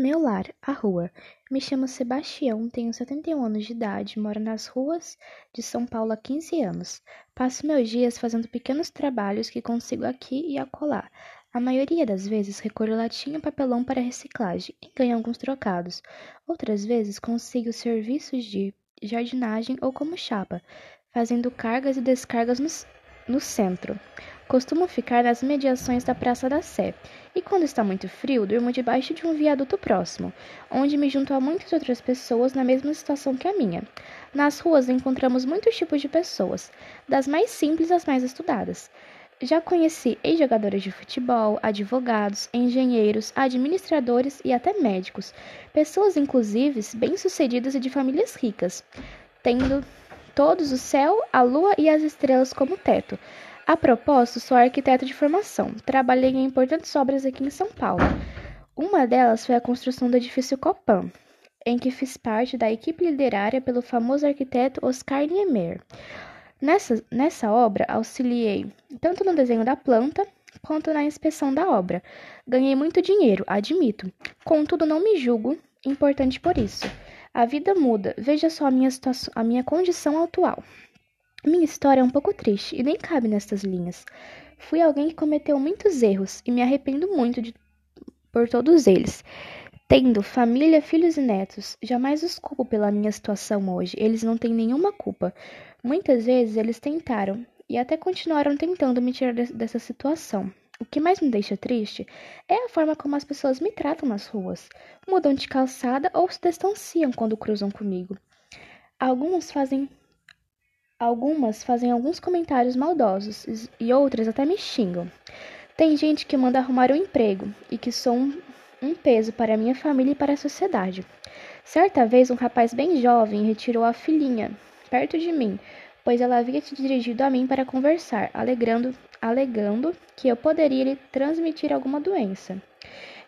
Meu lar, a rua. Me chamo Sebastião, tenho 71 anos de idade, moro nas ruas de São Paulo há 15 anos. Passo meus dias fazendo pequenos trabalhos que consigo aqui e acolá. A maioria das vezes recolho latinha e papelão para reciclagem e ganho alguns trocados. Outras vezes consigo serviços de jardinagem ou como chapa, fazendo cargas e descargas no, no centro. Costumo ficar nas mediações da Praça da Sé, e quando está muito frio, durmo debaixo de um viaduto próximo, onde me junto a muitas outras pessoas na mesma situação que a minha. Nas ruas encontramos muitos tipos de pessoas, das mais simples às mais estudadas. Já conheci ex-jogadores de futebol, advogados, engenheiros, administradores e até médicos, pessoas inclusive bem-sucedidas e de famílias ricas, tendo todos o céu, a lua e as estrelas como teto. A propósito, sou arquiteto de formação. Trabalhei em importantes obras aqui em São Paulo. Uma delas foi a construção do edifício Copan, em que fiz parte da equipe liderada pelo famoso arquiteto Oscar Niemeyer. Nessa, nessa obra, auxiliei tanto no desenho da planta quanto na inspeção da obra. Ganhei muito dinheiro, admito. Contudo, não me julgo importante por isso. A vida muda. Veja só a minha, situação, a minha condição atual. Minha história é um pouco triste e nem cabe nestas linhas. Fui alguém que cometeu muitos erros e me arrependo muito de, por todos eles. Tendo família, filhos e netos, jamais os culpo pela minha situação hoje. Eles não têm nenhuma culpa. Muitas vezes eles tentaram e até continuaram tentando me tirar de, dessa situação. O que mais me deixa triste é a forma como as pessoas me tratam nas ruas. Mudam de calçada ou se distanciam quando cruzam comigo. Alguns fazem Algumas fazem alguns comentários maldosos e outras até me xingam. Tem gente que manda arrumar um emprego e que sou um, um peso para minha família e para a sociedade. Certa vez, um rapaz bem jovem retirou a filhinha perto de mim, pois ela havia se dirigido a mim para conversar, alegando, alegando que eu poderia lhe transmitir alguma doença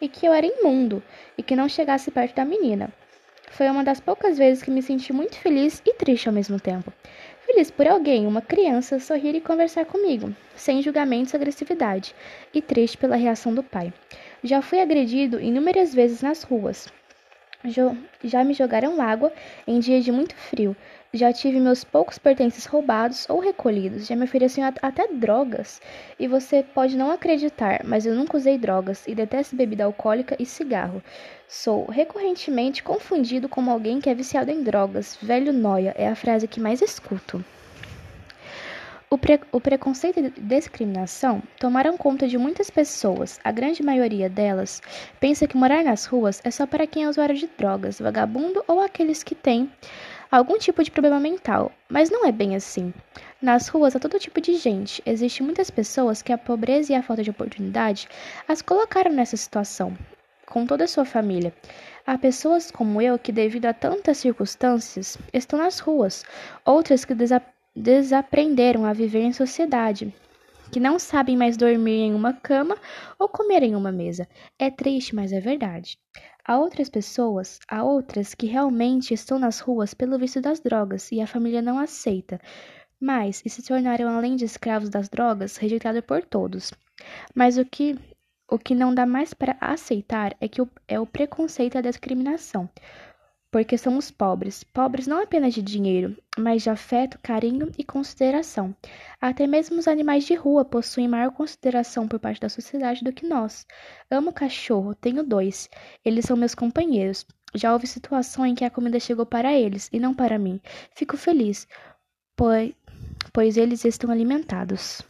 e que eu era imundo e que não chegasse perto da menina. Foi uma das poucas vezes que me senti muito feliz e triste ao mesmo tempo. Feliz por alguém, uma criança, sorrir e conversar comigo, sem julgamentos e agressividade, e triste pela reação do pai. Já fui agredido inúmeras vezes nas ruas. Já me jogaram água em dias de muito frio. Já tive meus poucos pertences roubados ou recolhidos. Já me ofereciam até drogas. E você pode não acreditar, mas eu nunca usei drogas e detesto bebida alcoólica e cigarro. Sou recorrentemente confundido como alguém que é viciado em drogas. Velho noia é a frase que mais escuto. O, pre o, preconceito e discriminação tomaram conta de muitas pessoas. A grande maioria delas pensa que morar nas ruas é só para quem é usuário de drogas, vagabundo ou aqueles que têm algum tipo de problema mental. Mas não é bem assim. Nas ruas há todo tipo de gente. Existem muitas pessoas que a pobreza e a falta de oportunidade as colocaram nessa situação, com toda a sua família. Há pessoas como eu que, devido a tantas circunstâncias, estão nas ruas, outras que desaparecem desaprenderam a viver em sociedade, que não sabem mais dormir em uma cama ou comer em uma mesa. É triste, mas é verdade. Há outras pessoas, há outras que realmente estão nas ruas pelo vício das drogas e a família não aceita, mas e se tornaram além de escravos das drogas, rejeitados por todos. Mas o que o que não dá mais para aceitar é que o, é o preconceito e a discriminação porque somos pobres, pobres não apenas de dinheiro, mas de afeto, carinho e consideração. Até mesmo os animais de rua possuem maior consideração por parte da sociedade do que nós. Amo cachorro, tenho dois. Eles são meus companheiros. Já houve situação em que a comida chegou para eles e não para mim. Fico feliz, pois, pois eles estão alimentados.